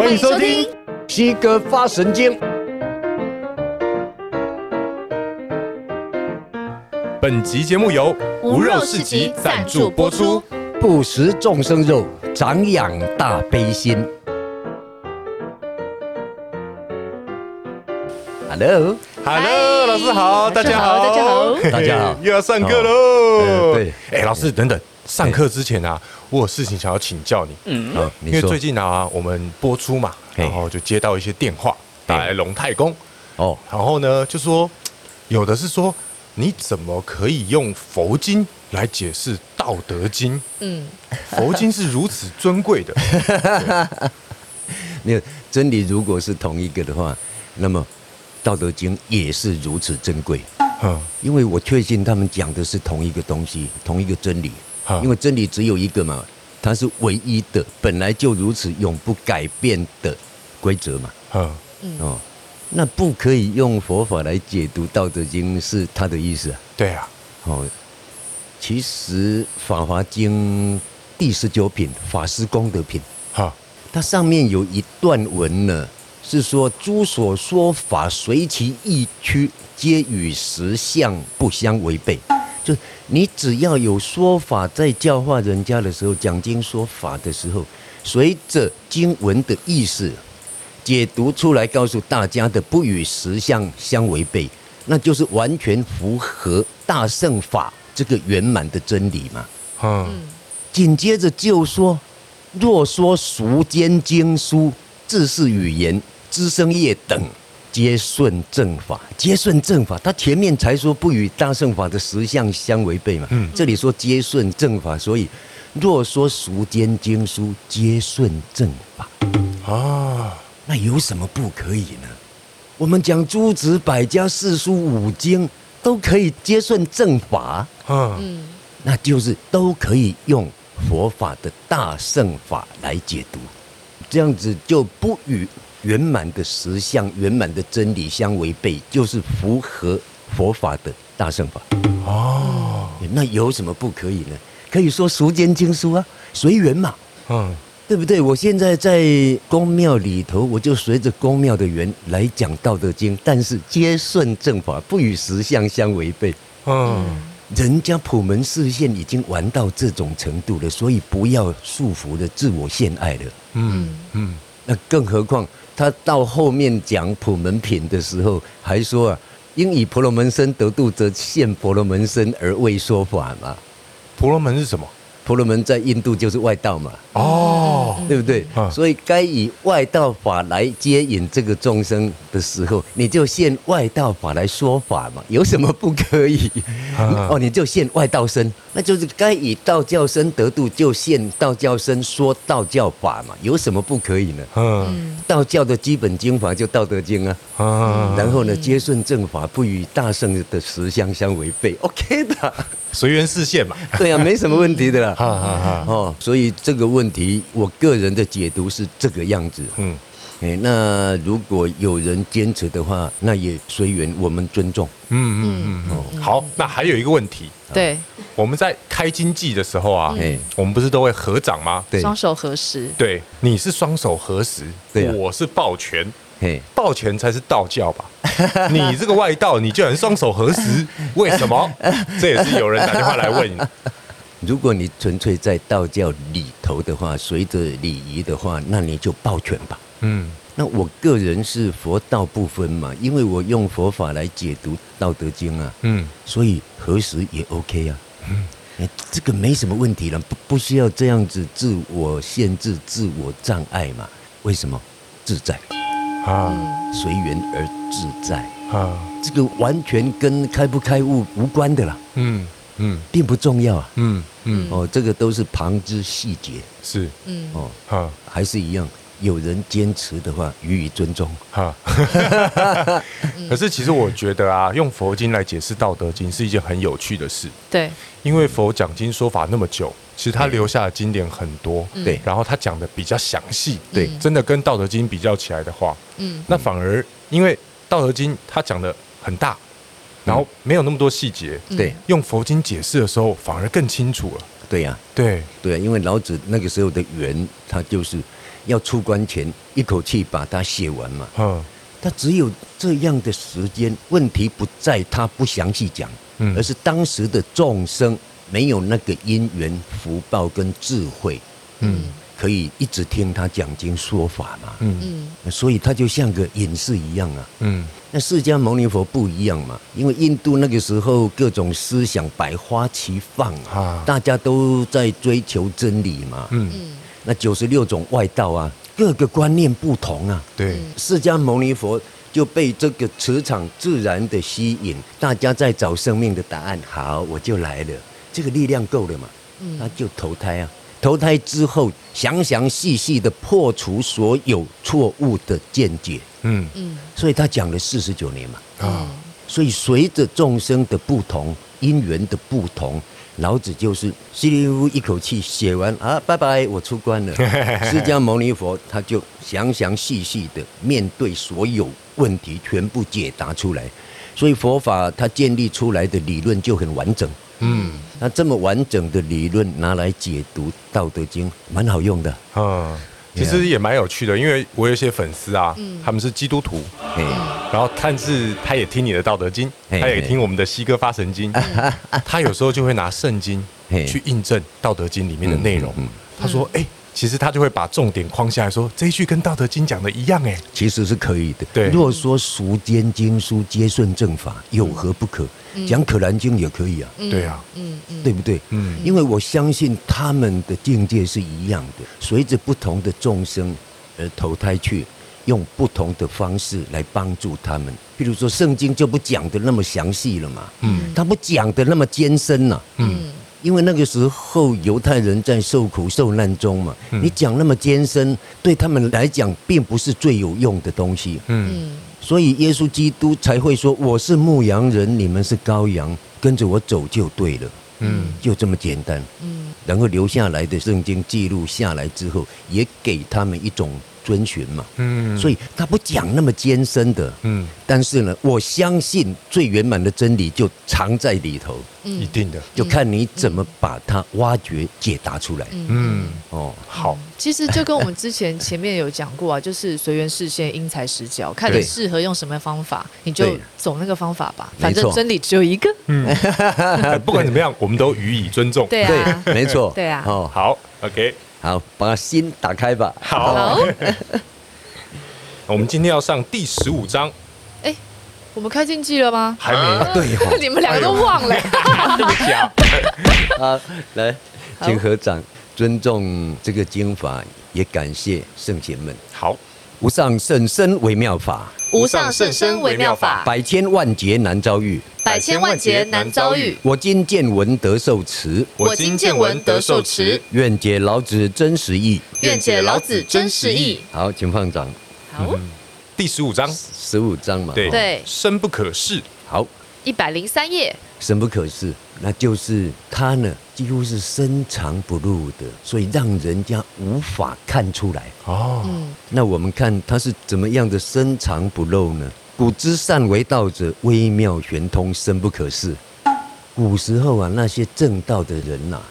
欢迎收听《西哥发神经》。本集节目由无肉市集赞助播出。不食众生肉，长养大悲心。Hello，Hello，老师好，大家好，大家好，大家好，又要上课喽。对，哎，老师等等，上课之前啊，我有事情想要请教你。嗯，因为最近啊，我们播出嘛，然后就接到一些电话，打来龙太公。哦，然后呢，就说有的是说。你怎么可以用佛经来解释《道德经》？嗯，佛经是如此尊贵的。没有真理，如果是同一个的话，那么《道德经》也是如此珍贵。嗯，因为我确信他们讲的是同一个东西，同一个真理。因为真理只有一个嘛，它是唯一的，本来就如此，永不改变的规则嘛。嗯，哦。那不可以用佛法来解读《道德经》，是他的意思啊？对啊，哦，其实《法华经》第十九品《法师功德品》哈，它上面有一段文呢，是说诸所说法随其意趣，皆与实相不相违背。就你只要有说法，在教化人家的时候，讲经说法的时候，随着经文的意思。解读出来告诉大家的不与实相相违背，那就是完全符合大圣法这个圆满的真理嘛。嗯，紧接着就说，若说俗间经书、自是语言、资生业等，皆顺正法，皆顺正法。他前面才说不与大圣法的实相相违背嘛。嗯，这里说皆顺正法，所以若说俗间经书，皆顺正法。啊。那有什么不可以呢？我们讲诸子百家、四书五经都可以皆顺正法，嗯，那就是都可以用佛法的大圣法来解读，这样子就不与圆满的实相、圆满的真理相违背，就是符合佛法的大圣法。哦，那有什么不可以呢？可以说俗间经书啊，随缘嘛，嗯。对不对？我现在在宫庙里头，我就随着宫庙的缘来讲《道德经》，但是皆顺正法，不与实相相违背。嗯，人家普门示现已经玩到这种程度了，所以不要束缚的自我献爱了。嗯嗯，那更何况他到后面讲普门品的时候，还说啊，应以婆罗门身得度，则现婆罗门身而为说法嘛。婆罗门是什么？婆罗门在印度就是外道嘛，哦，对不对？所以该以外道法来接引这个众生的时候，你就现外道法来说法嘛，有什么不可以？哦，你就现外道身，那就是该以道教身得度，就现道教身说道教法嘛，有什么不可以呢？嗯，道教的基本经法就《道德经》啊，然后呢，接顺正法，不与大圣的实相相违背，OK 的。随缘视线嘛，对啊，没什么问题的啦。哈哈哈。哦，所以这个问题，我个人的解读是这个样子。嗯，哎，那如果有人坚持的话，那也随缘，我们尊重。嗯嗯嗯。哦，好，那还有一个问题。对。我们在开经济的时候啊，哎，我们不是都会合掌吗？对。双手合十。对，你是双手合十，对，我是抱拳。嘿，抱拳才是道教吧？你这个外道，你居然双手合十，为什么？这也是有人打电话来问你。如果你纯粹在道教里头的话，随着礼仪的话，那你就抱拳吧。嗯，那我个人是佛道不分嘛，因为我用佛法来解读《道德经》啊。嗯，所以合十也 OK 啊。嗯，这个没什么问题了，不不需要这样子自我限制、自我障碍嘛？为什么？自在。啊，随缘而自在啊，这个完全跟开不开悟无关的啦。嗯嗯，并不重要啊。嗯嗯，哦，这个都是旁枝细节。是，嗯哦，哈，还是一样，有人坚持的话，予以尊重。哈，可是其实我觉得啊，用佛经来解释《道德经》是一件很有趣的事。对，因为佛讲经说法那么久。其实他留下的经典很多，对，然后他讲的比较详细，对，真的跟《道德经》比较起来的话，嗯，那反而因为《道德经》他讲的很大，然后没有那么多细节，对，用佛经解释的时候反而更清楚了，对呀，对，对，因为老子那个时候的缘，他就是要出关前一口气把它写完嘛。嗯，他只有这样的时间，问题不在他不详细讲，嗯，而是当时的众生没有那个因缘福报跟智慧，嗯。可以一直听他讲经说法嘛？嗯嗯，所以他就像个隐士一样啊。嗯，那释迦牟尼佛不一样嘛，因为印度那个时候各种思想百花齐放啊，大家都在追求真理嘛。嗯嗯，那九十六种外道啊，各个观念不同啊。对，释迦牟尼佛就被这个磁场自然的吸引，大家在找生命的答案。好，我就来了，这个力量够了嘛？嗯，他就投胎啊。投胎之后，详详细细的破除所有错误的见解。嗯嗯，所以他讲了四十九年嘛。啊，所以随着众生的不同，因缘的不同，老子就是稀里呼一口气写完啊，拜拜，我出关了。释迦牟尼佛他就详详细细的面对所有问题，全部解答出来。所以佛法它建立出来的理论就很完整。嗯，那这么完整的理论拿来解读《道德经》，蛮好用的。嗯，其实也蛮有趣的，因为我有一些粉丝啊，他们是基督徒，然后但是他也听你的《道德经》，他也听我们的《西哥发神经》，他有时候就会拿圣经去印证《道德经》里面的内容。他说：“哎。”其实他就会把重点框下来说，这一句跟《道德经》讲的一样哎，其实是可以的。对，如果说俗间经书皆顺正法，有何不可？讲《可兰经》也可以啊。对啊，嗯嗯，对不对？嗯，因为我相信他们的境界是一样的，随着不同的众生而投胎去，用不同的方式来帮助他们。譬如说，圣经就不讲的那么详细了嘛，嗯，他不讲的那么艰深呐，嗯。因为那个时候犹太人在受苦受难中嘛，你讲那么艰深，对他们来讲并不是最有用的东西。嗯，所以耶稣基督才会说：“我是牧羊人，你们是羔羊，跟着我走就对了。”嗯，就这么简单。嗯，然后留下来的圣经记录下来之后，也给他们一种。遵循嘛，嗯，所以他不讲那么艰深的，嗯，但是呢，我相信最圆满的真理就藏在里头，一定的，就看你怎么把它挖掘、解答出来，嗯，哦，好，其实就跟我们之前前面有讲过啊，就是随缘示现，因材施教，看你适合用什么方法，你就走那个方法吧，反正真理只有一个，嗯，不管怎么样，我们都予以尊重，对啊，没错，对啊，哦，好，OK。好，把心打开吧。好，我们今天要上第十五章。哎，我们开禁忌了吗？还没。对，你们两个都忘了。对不起啊。好，来，请合掌，尊重这个经法，也感谢圣贤们。好，无上甚深微妙法。无上甚深微妙法，百千万劫难遭遇，百千万劫难遭遇。我今见闻得受持，我今见闻得受持。愿解老子真实意，愿解老子真实意。好，请放掌。好，第十五章，十五章嘛。对对，深不可视。好，一百零三页。深不可视，那就是它呢，几乎是深藏不露的，所以让人家无法看出来。哦，那我们看它是怎么样的深藏不露呢？古之善为道者，微妙玄通，深不可视。古时候啊，那些正道的人呐、啊，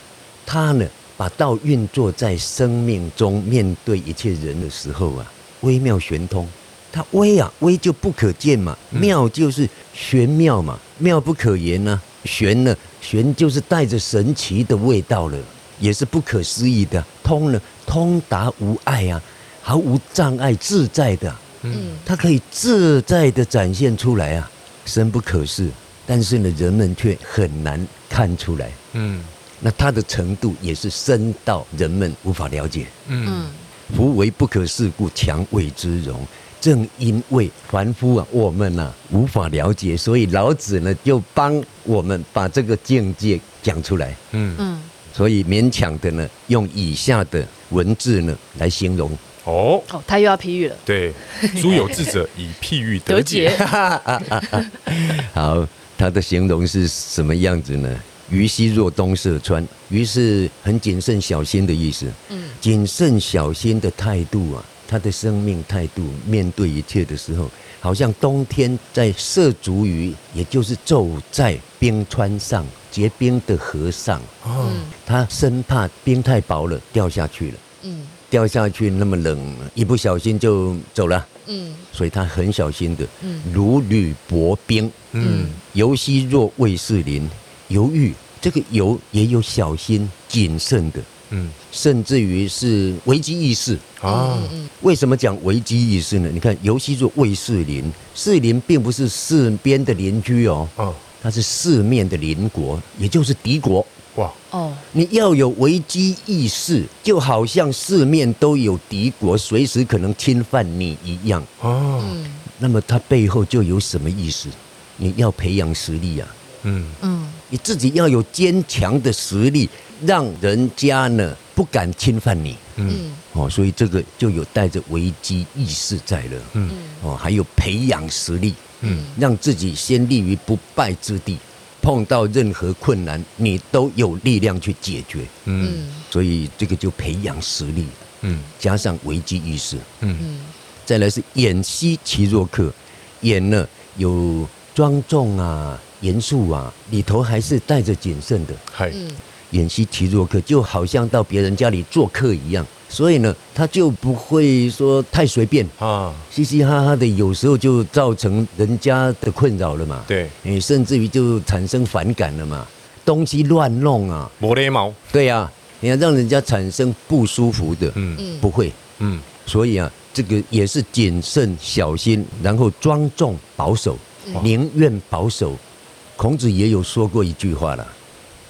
他呢，把道运作在生命中，面对一切人的时候啊，微妙玄通。它微啊，微就不可见嘛，妙就是玄妙嘛，妙不可言呢、啊，玄呢，玄就是带着神奇的味道了，也是不可思议的。通呢，通达无碍啊，毫无障碍，自在的。嗯，它可以自在的展现出来啊，深不可视，但是呢，人们却很难看出来。嗯，那它的程度也是深到人们无法了解。嗯，夫唯不可视故，强为之容。正因为凡夫啊，我们呐、啊、无法了解，所以老子呢就帮我们把这个境界讲出来。嗯嗯，所以勉强的呢用以下的文字呢来形容。哦哦，他又要譬喻了。对，诸有智者以譬喻得解。好，他的形容是什么样子呢？于昔若东涉川，于是很谨慎小心的意思。嗯，谨慎小心的态度啊。他的生命态度，面对一切的时候，好像冬天在涉足于，也就是走在冰川上结冰的河上。嗯，他生怕冰太薄了掉下去了。嗯，掉下去那么冷，一不小心就走了。嗯，所以他很小心的。嗯，如履薄冰。嗯，犹希若未士林，犹豫这个犹也有小心谨慎的。嗯，甚至于是危机意识啊。为什么讲危机意识呢？你看，尤其是卫士林，士林并不是四边的邻居哦。哦，它是四面的邻国，也就是敌国。哇哦！你要有危机意识，就好像四面都有敌国，随时可能侵犯你一样。哦，那么它背后就有什么意思？你要培养实力啊。嗯嗯，你自己要有坚强的实力，让人家呢不敢侵犯你。嗯哦，所以这个就有带着危机意识在了。嗯哦，还有培养实力。嗯，让自己先立于不败之地。碰到任何困难，你都有力量去解决。嗯，所以这个就培养实力。嗯，加上危机意识。嗯，再来是演戏其若客，演呢有庄重啊、严肃啊，里头还是带着谨慎的。嗨，偃息其若客，就好像到别人家里做客一样。所以呢，他就不会说太随便啊，嘻嘻哈哈的，有时候就造成人家的困扰了嘛。对，你甚至于就产生反感了嘛，东西乱弄啊，没礼貌。对呀、啊，你要让人家产生不舒服的，嗯嗯，不会，嗯。所以啊，这个也是谨慎小心，然后庄重保守，宁愿保守。孔子也有说过一句话了，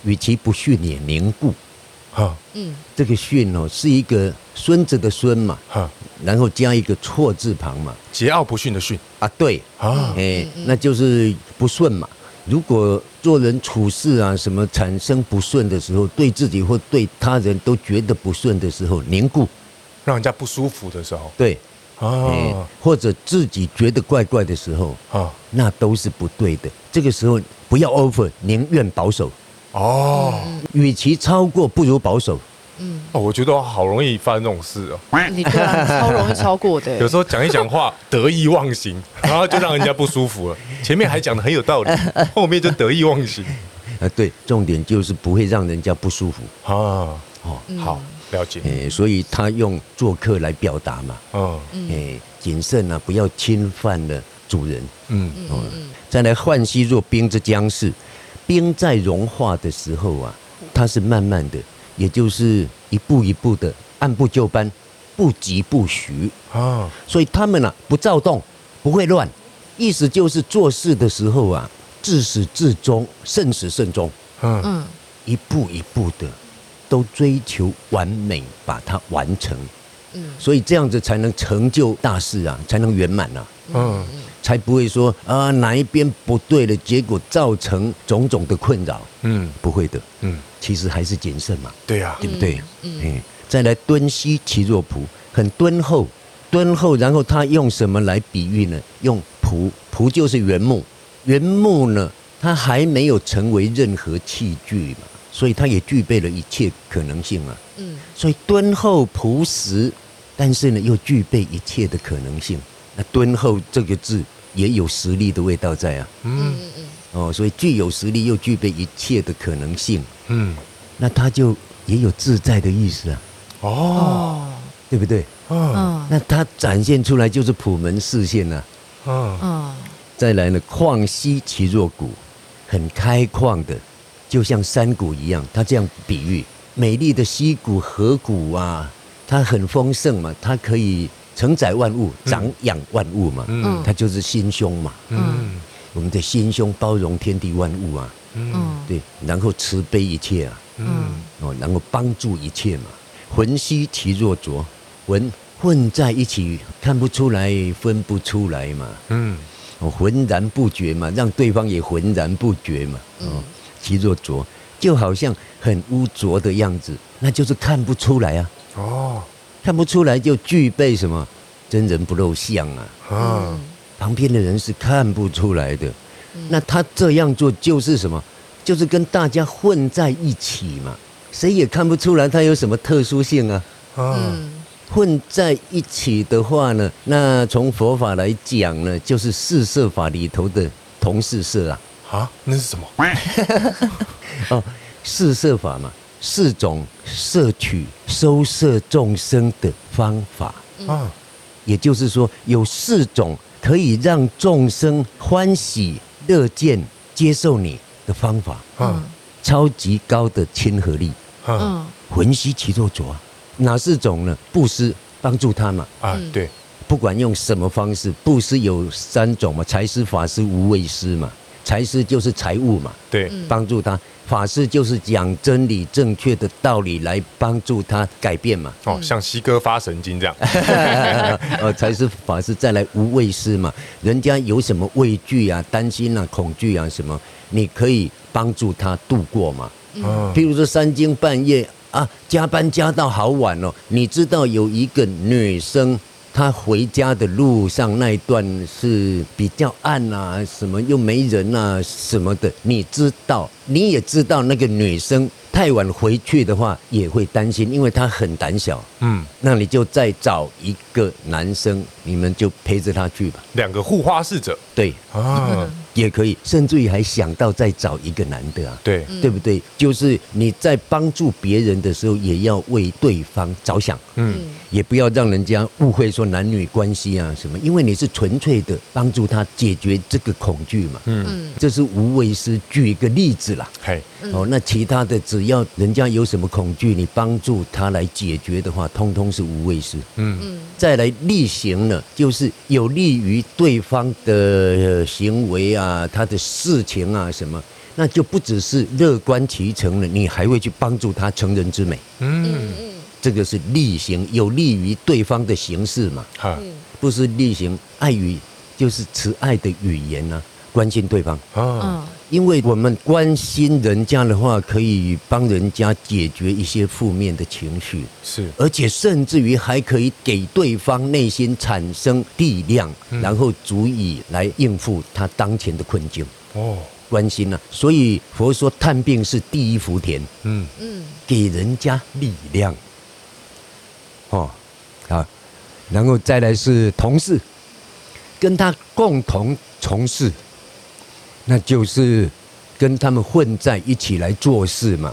与其不逊也凝固。哈，嗯，这个训哦，是一个孙子的孙嘛，哈，然后加一个错字旁嘛，桀骜不驯的驯。啊，对，啊，哎，那就是不顺嘛。如果做人处事啊，什么产生不顺的时候，对自己或对他人都觉得不顺的时候，凝固，让人家不舒服的时候，对，啊，或者自己觉得怪怪的时候，啊，那都是不对的。这个时候不要 over，宁愿保守。哦，与其超过，不如保守。嗯，哦，我觉得我好容易发生这种事哦。你对啊，超容易超过的。有时候讲一讲话得意忘形，然后就让人家不舒服了。前面还讲的很有道理，后面就得意忘形。啊，对，重点就是不会让人家不舒服啊。哦，好，了解。哎，所以他用做客来表达嘛。嗯，哎，谨慎啊，不要侵犯了主人。嗯嗯嗯。再来，涣兮若冰之将逝。冰在融化的时候啊，它是慢慢的，也就是一步一步的，按部就班，不疾不徐啊。所以他们啊，不躁动，不会乱，意思就是做事的时候啊，自始至终，慎始慎终。嗯，一步一步的，都追求完美，把它完成。嗯，所以这样子才能成就大事啊，才能圆满啊。嗯。才不会说啊哪一边不对了，结果造成种种的困扰。嗯，不会的。嗯，其实还是谨慎嘛。对呀，对不对？嗯，再来敦兮其若朴，很敦厚，敦厚。然后他用什么来比喻呢？用朴，朴就是原木。原木呢，它还没有成为任何器具嘛，所以它也具备了一切可能性啊。嗯，所以敦厚朴实，但是呢，又具备一切的可能性。那敦厚这个字也有实力的味道在啊，嗯嗯。嗯，哦，所以具有实力又具备一切的可能性，嗯，那他就也有自在的意思啊，哦，对不对？嗯，那他展现出来就是普门示现呐，嗯。嗯，再来呢，旷兮其若谷，很开旷的，就像山谷一样，他这样比喻，美丽的溪谷河谷啊，它很丰盛嘛，它可以。承载万物，长养万物嘛，嗯，它就是心胸嘛，嗯，我们的心胸包容天地万物啊，嗯，对，然后慈悲一切啊，嗯，哦，然后帮助一切嘛，浑兮其若浊，浑混在一起，看不出来，分不出来嘛，嗯，哦，浑然不觉嘛，让对方也浑然不觉嘛，哦，其若浊，就好像很污浊的样子，那就是看不出来啊，哦。看不出来就具备什么真人不露相啊！啊，旁边的人是看不出来的。那他这样做就是什么？就是跟大家混在一起嘛，谁也看不出来他有什么特殊性啊！啊，混在一起的话呢，那从佛法来讲呢，就是四色法里头的同四色啊。啊，那是什么？哦，四摄法嘛。四种摄取收摄众生的方法。啊，也就是说有四种可以让众生欢喜乐见接受你的方法，啊，超级高的亲和力，啊，魂兮其若浊，哪四种呢？布施帮助他嘛，啊，对，不管用什么方式，布施有三种嘛，财施、法施、无畏施嘛。财师就是财务嘛，对，帮助他；法师就是讲真理、正确的道理来帮助他改变嘛。哦，像西哥发神经这样。呃，财师、法师，再来无畏师嘛。人家有什么畏惧啊、担心啊、恐惧啊什么，你可以帮助他度过嘛。嗯。譬如说三更半夜啊，加班加到好晚哦，你知道有一个女生。他回家的路上那一段是比较暗啊，什么又没人啊，什么的，你知道，你也知道那个女生。太晚回去的话也会担心，因为他很胆小。嗯，那你就再找一个男生，你们就陪着他去吧。两个护花使者，对啊，也可以，甚至于还想到再找一个男的啊。对，对不对？就是你在帮助别人的时候，也要为对方着想。嗯，也不要让人家误会说男女关系啊什么，因为你是纯粹的帮助他解决这个恐惧嘛。嗯，这是无为师。举一个例子啦。嘿，哦，那其他的只。只要人家有什么恐惧，你帮助他来解决的话，通通是无畏事。嗯嗯，再来力行呢，就是有利于对方的行为啊，他的事情啊什么，那就不只是乐观其成了，你还会去帮助他成人之美。嗯嗯，这个是力行，有利于对方的形式嘛。哈，不是力行爱语，就是慈爱的语言呢、啊，关心对方。啊。因为我们关心人家的话，可以帮人家解决一些负面的情绪，是，而且甚至于还可以给对方内心产生力量，然后足以来应付他当前的困境。哦，关心呢，所以佛说探病是第一福田。嗯嗯，给人家力量。哦，啊，然后再来是同事，跟他共同从事。那就是跟他们混在一起来做事嘛，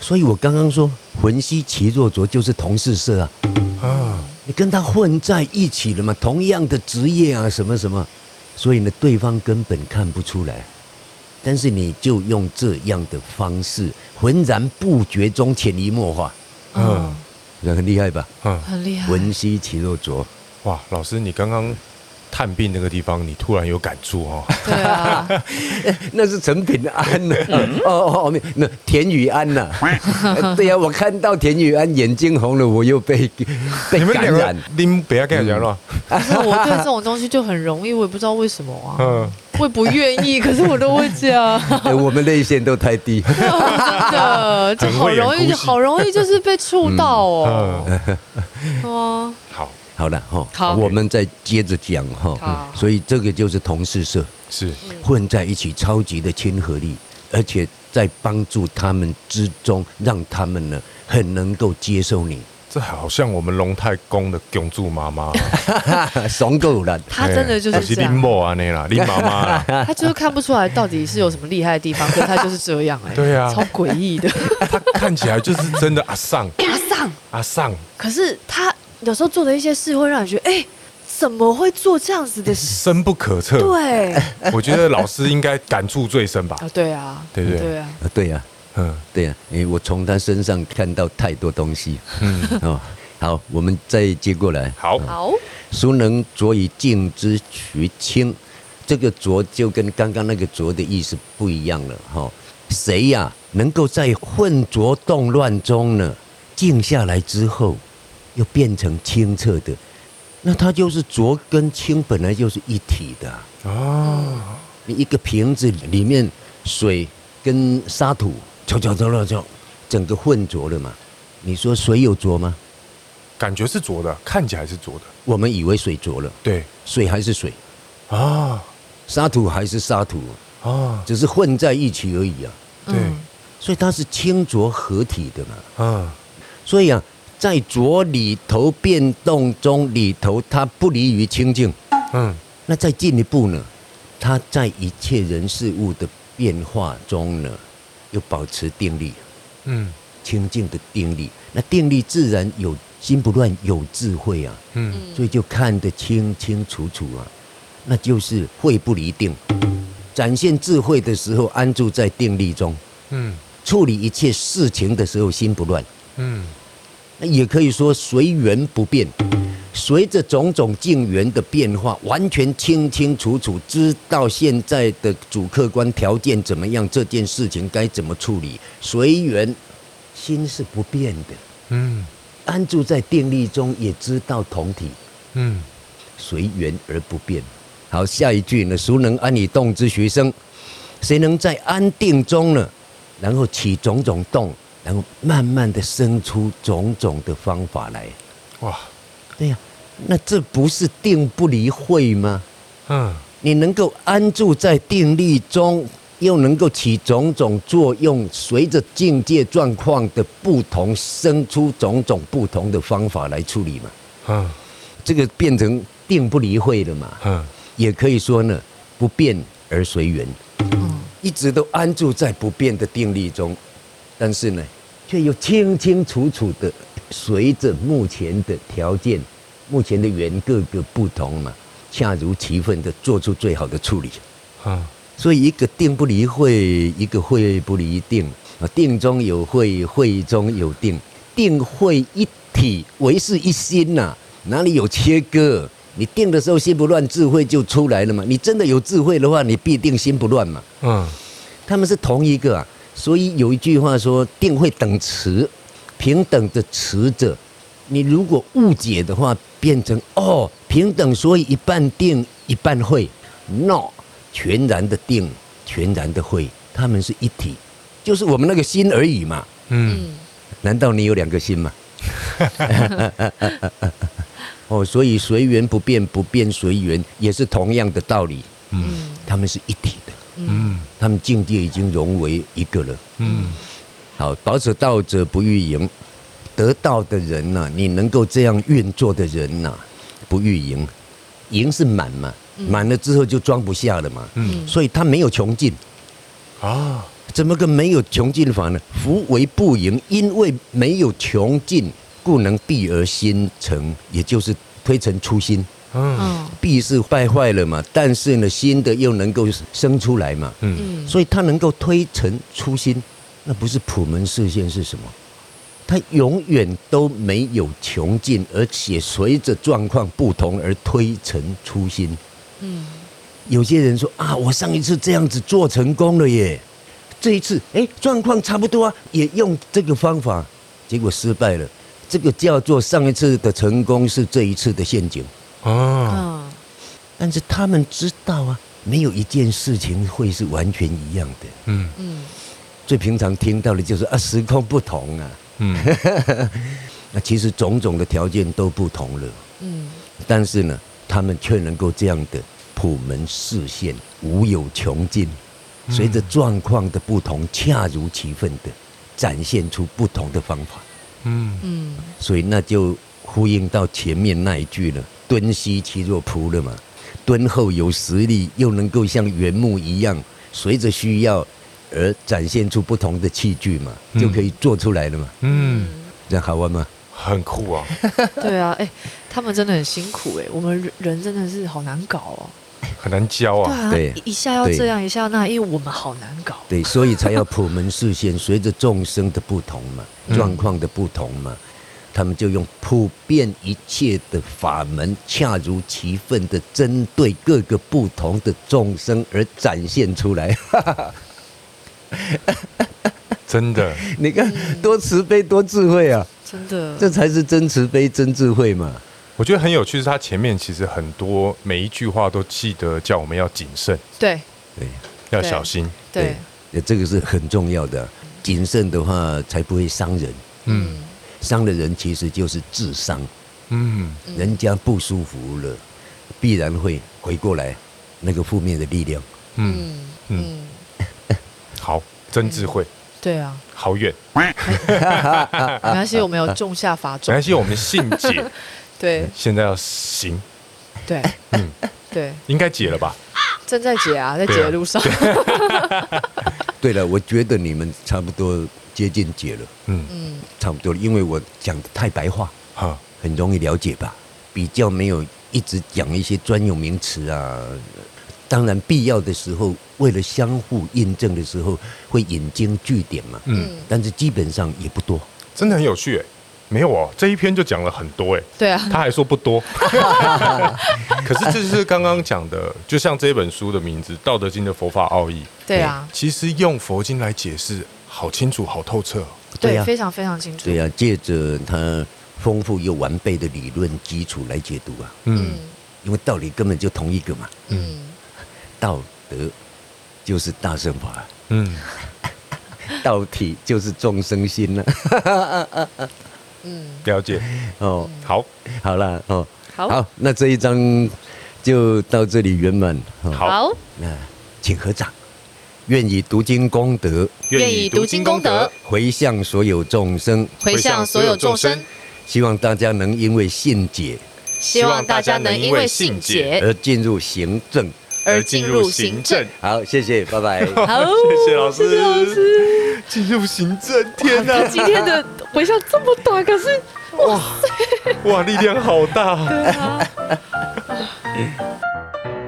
所以我刚刚说魂兮其若浊就是同事色啊，啊，你跟他混在一起了嘛，同样的职业啊，什么什么，所以呢，对方根本看不出来，但是你就用这样的方式，浑然不觉中潜移默化，嗯，很厉害吧？嗯，很厉害。魂兮其若浊，哇，老师你刚刚。探病那个地方，你突然有感触哦。对啊，那是陈平安呢。哦哦，那田雨安呐。对呀，我看到田雨安眼睛红了，我又被被感染。你们不要跟他讲了。我对这种东西就很容易，我也不知道为什么啊。嗯。会不愿意，可是我都会这样。我们泪腺都太低。真的，就好容易，好容易就是被触到哦。哦。好。好了哈，我们再接着讲哈。所以这个就是同事社，是混在一起，超级的亲和力，而且在帮助他们之中，让他们呢很能够接受你。这好像我们龙太公的公主妈妈，怂够了。他真的就是林某啊，那啦，林妈妈。他就是看不出来到底是有什么厉害的地方，可是他就是这样哎。对啊，超诡异的。他看起来就是真的阿桑，阿桑，阿桑。可是他。有时候做的一些事会让你觉得，哎，怎么会做这样子的事？深不可测。对，我觉得老师应该感触最深吧。啊，对啊，对对对啊，对呀，嗯，对啊，因为我从他身上看到太多东西。嗯，哦，好，我们再接过来。好，好。孰能浊以静之徐清？这个浊就跟刚刚那个浊的意思不一样了。哈，谁呀，能够在混浊动乱中呢，静下来之后？又变成清澈的，那它就是浊跟清本来就是一体的哦。你一个瓶子里面水跟沙土搅搅搅搅搅，整个混浊了嘛？你说水有浊吗？感觉是浊的，看起来是浊的。我们以为水浊了，对，水还是水啊，沙土还是沙土啊，只是混在一起而已啊。对，所以它是清浊合体的嘛。啊，所以啊。在左里头变动中里头，它不离于清净。嗯，那再进一步呢？它在一切人事物的变化中呢，又保持定力。嗯，清净的定力，那定力自然有心不乱，有智慧啊。嗯，所以就看得清清楚楚啊，那就是慧不离定，展现智慧的时候安住在定力中。嗯，处理一切事情的时候心不乱。嗯，那也可以说随缘不变。随着种种境缘的变化，完全清清楚楚知道现在的主客观条件怎么样，这件事情该怎么处理。随缘，心是不变的。嗯，安住在定力中，也知道同体。嗯，随缘而不变。好，下一句呢？孰能安以动之学生？谁能在安定中呢？然后起种种动，然后慢慢的生出种种的方法来。哇！对呀，那这不是定不离慧吗？嗯，你能够安住在定力中，又能够起种种作用，随着境界状况的不同，生出种种不同的方法来处理嘛？嗯，这个变成定不离慧了嘛？嗯，也可以说呢，不变而随缘。嗯，一直都安住在不变的定力中，但是呢，却又清清楚楚的。随着目前的条件，目前的缘各个不同嘛，恰如其分的做出最好的处理。啊，所以一个定不离会，一个会不离定啊，定中有会，会中有定，定会一体，为是一心呐、啊，哪里有切割？你定的时候心不乱，智慧就出来了嘛。你真的有智慧的话，你必定心不乱嘛。嗯，他们是同一个啊，所以有一句话说，定会等持。平等的持者，你如果误解的话，变成哦平等，所以一半定一半会，no，全然的定，全然的会，他们是一体，就是我们那个心而已嘛。嗯，难道你有两个心吗？哦，所以随缘不变，不变随缘，也是同样的道理。嗯，他们是一体的。嗯，他们境界已经融为一个了。嗯。好，保守道者不欲盈，得道的人呐、啊，你能够这样运作的人呐、啊，不欲盈，盈是满嘛，满了之后就装不下了嘛，嗯，所以他没有穷尽，啊，怎么个没有穷尽法呢？夫为不盈，因为没有穷尽，故能避而心成，也就是推陈出新，嗯，蔽是败坏了嘛，但是呢，新的又能够生出来嘛，嗯，所以它能够推陈出新。那不是普门示现是什么？它永远都没有穷尽，而且随着状况不同而推陈出新。嗯，有些人说啊，我上一次这样子做成功了耶，这一次哎状况差不多啊，也用这个方法，结果失败了。这个叫做上一次的成功是这一次的陷阱啊。但是他们知道啊，没有一件事情会是完全一样的。嗯。嗯。最平常听到的就是啊，时空不同啊，嗯，那其实种种的条件都不同了，嗯，但是呢，他们却能够这样的普门视线，无有穷尽，随着状况的不同，恰如其分的展现出不同的方法，嗯。嗯，所以那就呼应到前面那一句了，敦兮其若仆了嘛，敦厚有实力，又能够像原木一样，随着需要。而展现出不同的器具嘛，就可以做出来了嘛。嗯，这样好玩吗？很酷啊！对啊，哎、欸，他们真的很辛苦哎、欸，我们人真的是好难搞哦，很难教啊。对啊，一下要这样，一下那，因为我们好难搞。对，所以才要普门视线，随着众生的不同嘛，状况的不同嘛，他们就用普遍一切的法门，恰如其分的针对各个不同的众生而展现出来。真的，你看多慈悲多智慧啊！真的，这才是真慈悲真智慧嘛。我觉得很有趣，是他前面其实很多每一句话都记得叫我们要谨慎，对。对，要小心，对，对，这个是很重要的。谨慎的话才不会伤人，嗯，伤的人其实就是智商，嗯，人家不舒服了，必然会回过来那个负面的力量，嗯嗯。好，真智慧。对啊，好远。没关系，我们有种下法种。没关系，我们信解。对，现在要行。对，嗯，对，应该解了吧？正在解啊，在解的路上。对了，我觉得你们差不多接近解了。嗯嗯，差不多了，因为我讲的太白话，哈，很容易了解吧？比较没有一直讲一些专有名词啊。当然，必要的时候，为了相互印证的时候，会引经据典嘛。嗯，但是基本上也不多。真的很有趣哎，没有哦，这一篇就讲了很多哎。对啊，他还说不多。可是这是刚刚讲的，就像这本书的名字《道德经》的佛法奥义。对啊，其实用佛经来解释，好清楚，好透彻。对啊，非常非常清楚。对啊，借着他丰富又完备的理论基础来解读啊。嗯，因为道理根本就同一个嘛。嗯。道德就是大乘法，嗯，道体就是众生心了，嗯，了解。哦，好，好了哦，好，好，那这一章就到这里圆满，好，那请合掌，愿以读经功德，愿以读经功德回向所有众生，回向所有众生，希望大家能因为信解，希望大家能因为信解而进入行政。而进入行政，好，谢谢，拜拜。好，谢谢老师，谢谢老师。进入行政，天哪！今天的回向这么大，可是哇，哇，力量好大。对啊。